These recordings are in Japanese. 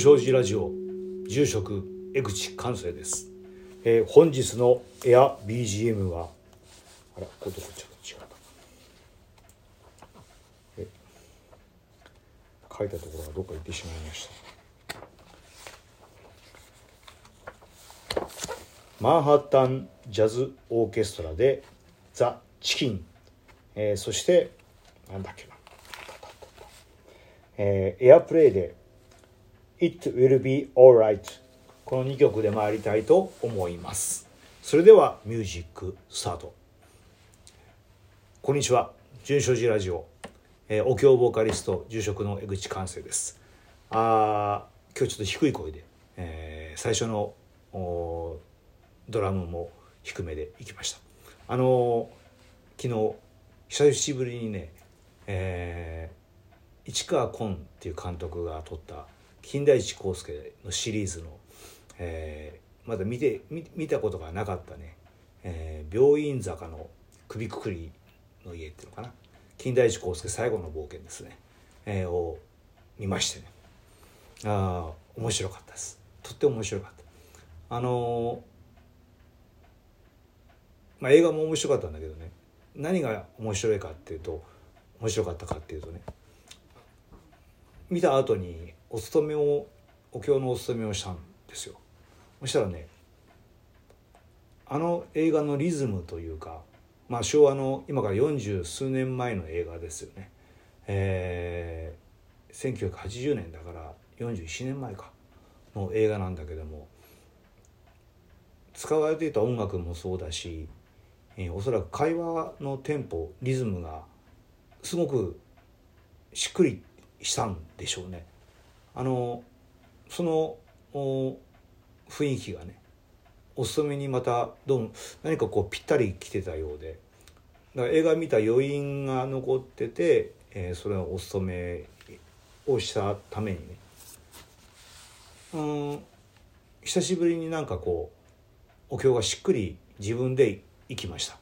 正寺ラジオ住職江口寛生です、えー本日のエア BGM はあらこどこちょっと違うかえ書いたところがどっか行ってしまいました。マンハッタンジャズオーケストラでザ・チキン、えーそしてなんだっけな。えーエアプレイで It Will Be Alright. この2曲で参りたいと思います。それではミュージックスタートこんにちは。純正寺ラジオ、えーお経ボーカリスト住職の江口寛生です。あ今日ちょっと低い声で、えー最初のおドラムも低めでいきました。あのー昨日久しぶりにね、えー市川崑っていう監督が撮った金田一耕助のシリーズの、えーまだ見て見見たことがなかったね、えー病院坂の首くくりの家っていうのかな。金田一耕助最後の冒険ですね、えーを見ましてね。あ面白かったです。とっても面白かった。あのーまあ映画も面白かったんだけどね。何が面白いかっていうと面白かったかっていうとね見た後にお勤めをお経のお勤めをしたんですよそしたらねあの映画のリズムというかまあ昭和の今から四十数年前の映画ですよねえー、1980年だから41年前かの映画なんだけども使われていた音楽もそうだし、えーおそらく会話のテンポリズムがすごくしっくりしたんでしょうね。あのそのお雰囲気がねお勤めにまたどうも何かこうぴったり来てたようでだから映画見た余韻が残ってて、えーそれをお勤めをしたためにねうん久しぶりになんかこうお経がしっくり自分で行きました。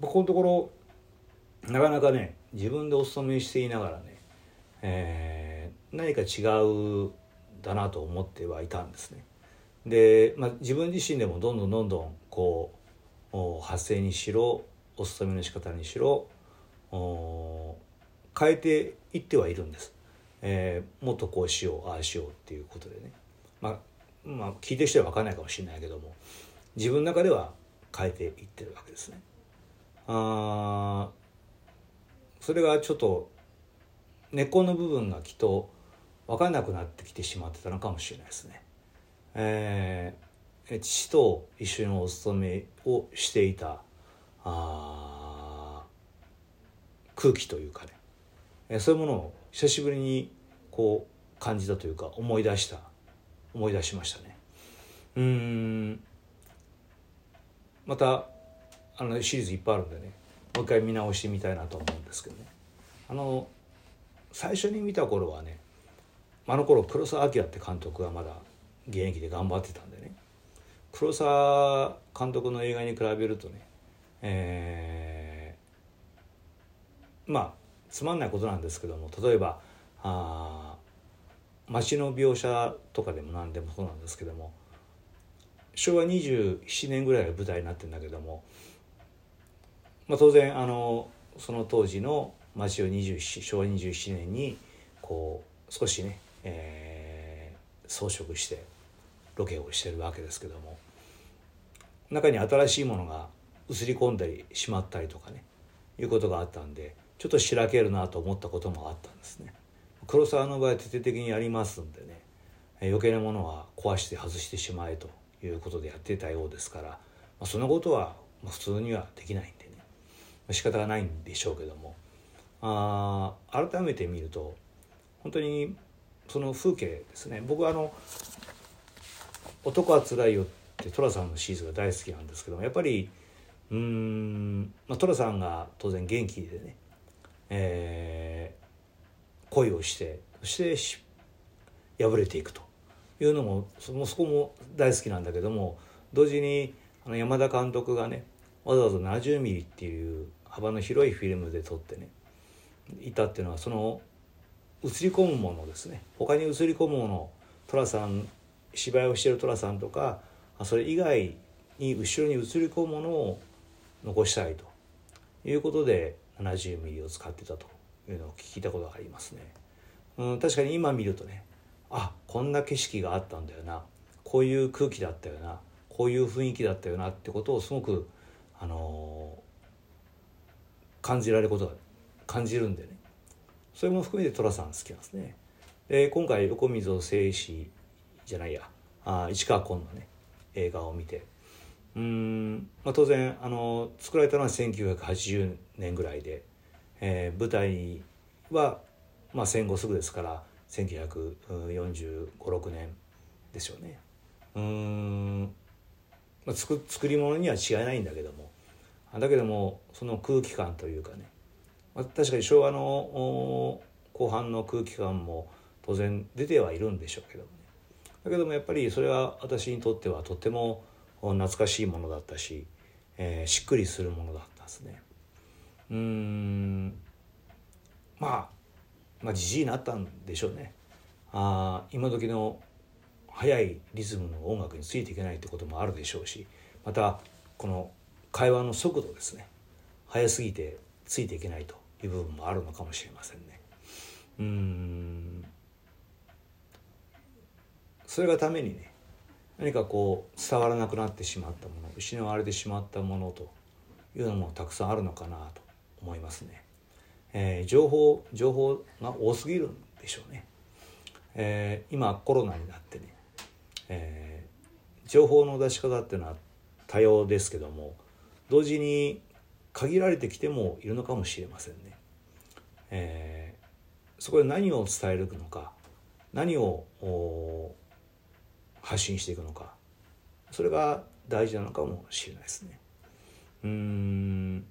ここのところなかなかね自分でお勤めしていながらね、えー何か違うだなと思ってはいたんですね。で、まあ、自分自身でもどんどんどんどんこう発声にしろお勤めの仕方にしろ変えていってはいるんです。えーもっとこうしようああしようっていうことでね、まあ、まあ聞いてる人は分かんないかもしれないけども自分の中では変えていってるわけですね。あそれがちょっと根っこの部分がきっと分かんなくなってきてしまってたのかもしれないですね。えーえ父と一緒にお勤めをしていたあ空気というかね、えーそういうものを久しぶりにこう感じたというか思い出した思い出しましたね。うんまたあのシリーズいっぱいあるんでねもう一回見直してみたいなと思うんですけどねあの最初に見た頃はねあの頃黒澤明って監督がまだ現役で頑張ってたんでね。黒澤監督の映画に比べるとねえーまあつまんないことなんですけども例えばあ街の描写とかでも何でもそうなんですけども昭和27年ぐらいが舞台になってるんだけども、まあ、当然あのその当時の街を27昭和27年にこう少しね、えー装飾してロケをしてるわけですけども中に新しいものが映り込んだりしまったりとかねいうことがあったんでちょっとしらけるなと思ったこともあったんですね。黒沢の場合徹底的にやりますんでね余計なものは壊して外してしまえということでやってたようですから、まあ、そんなことは普通にはできないんでね、ま仕方がないんでしょうけどもあー改めて見ると本当にその風景ですね。僕はあの「男はつらいよ」って寅さんのシーズンが大好きなんですけどもやっぱりうん、まあ、寅さんが当然元気でね、えー恋をしてそしてし破れていくというのもそもそこも大好きなんだけども同時にあの山田監督がねわざわざ70ミリっていう幅の広いフィルムで撮ってねいたっていうのはその映り込むものですね。他に映り込むもの寅さん芝居をしている寅さんとかそれ以外に後ろに映り込むものを残したいと。いうことで70ミリを使ってたというのを聞いたことがありますね。うん、確かに今見るとねあこんな景色があったんだよな。こういう空気だったよな。こういう雰囲気だったよなってことをすごく、あのー、感じられることが感じるんでね。それも含めて寅さん好きなんですね。で今回横溝正史じゃないやあ市川崑のね映画を見てうん、まあ、当然あの作られたのは1980年ぐらいで、えー、舞台は、まあ、戦後すぐですから1945年ですよね。うんまあ、作作り物には違いないんだけどもだけどもその空気感というかね、確かに昭和の後半の空気感も当然出てはいるんでしょうけどもね。だけどもやっぱりそれは私にとってはとっても懐かしいものだったし、えー、しっくりするものだったんですね。うんまあまあじじいになったんでしょうね。あ今時の速いリズムの音楽についていけないってこともあるでしょうしまたこの会話の速度ですね。速すぎてついていけないと。いう部分もあるのかもしれませんね。うんそれがためにね何かこう伝わらなくなってしまったもの失われてしまったものというのもたくさんあるのかなと思いますね。えー、情報情報が多すぎるんでしょうね。えー、今コロナになってね、えー、情報の出し方っていうのは多様ですけども同時に限られてきてもいるのかもしれませんね。えー、そこで何を伝えるのか何を発信していくのかそれが大事なのかもしれないですね。うん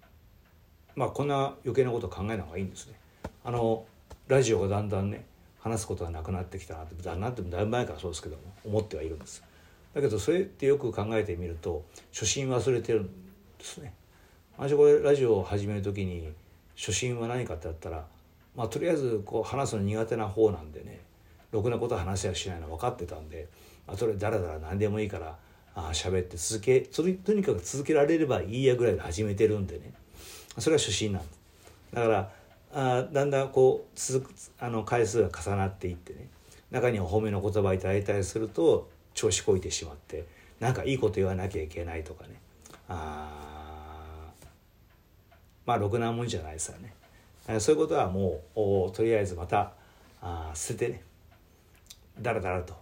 まあこんな余計なことを考えない方がいいんですね。あのラジオがだんだんね話すことがなくなってきたなってだんだんってだいぶ前からそうですけども思ってはいるんです。だけどそれってよく考えてみると初心忘れてるんですね。私これラジオを始める時に初心は何かってやったらまあとりあえずこう話すの苦手な方なんでねろくなこと話しはしないの分かってたんであそれだらだら何でもいいからあ喋って続けそれとにかく続けられればいいやぐらいで始めてるんでね。それは初心なんで。すだからあだんだんこう続くあの回数が重なっていってね中には褒めの言葉いただいたりすると調子こいてしまってなんかいいこと言わなきゃいけないとかね。あまあろくなもんじゃないですよね。そういうことはもうとりあえずまたあ捨ててねだらだらと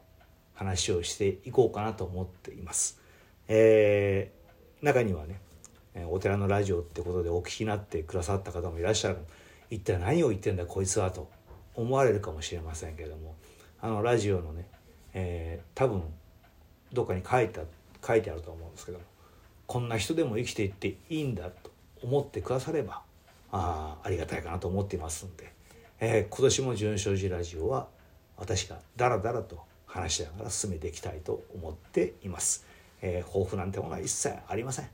話をしていこうかなと思っています。えー、中にはねお寺のラジオってことでお聞きになってくださった方もいらっしゃる。一体何を言ってんだこいつはと思われるかもしれませんけれども。あのラジオのね、えー、多分どっかに書いた書いてあると思うんですけどもこんな人でも生きていっていいんだと。思ってくださればあありがたいかなと思っていますんで、えー、今年も「純正寺ラジオ」は私がダラダラと話しながら進めていきたいと思っています。えー、抱負なんてものは一切ありません。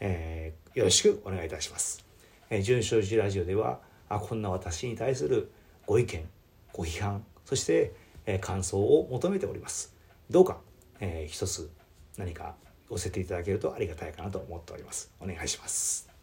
えー、よろしくお願いいたします。えー、純正寺ラジオではあこんな私に対するご意見ご批判そして、えー、感想を求めております。どうか、えー、一つ何か寄せていただけるとありがたいかなと思っております。お願いします。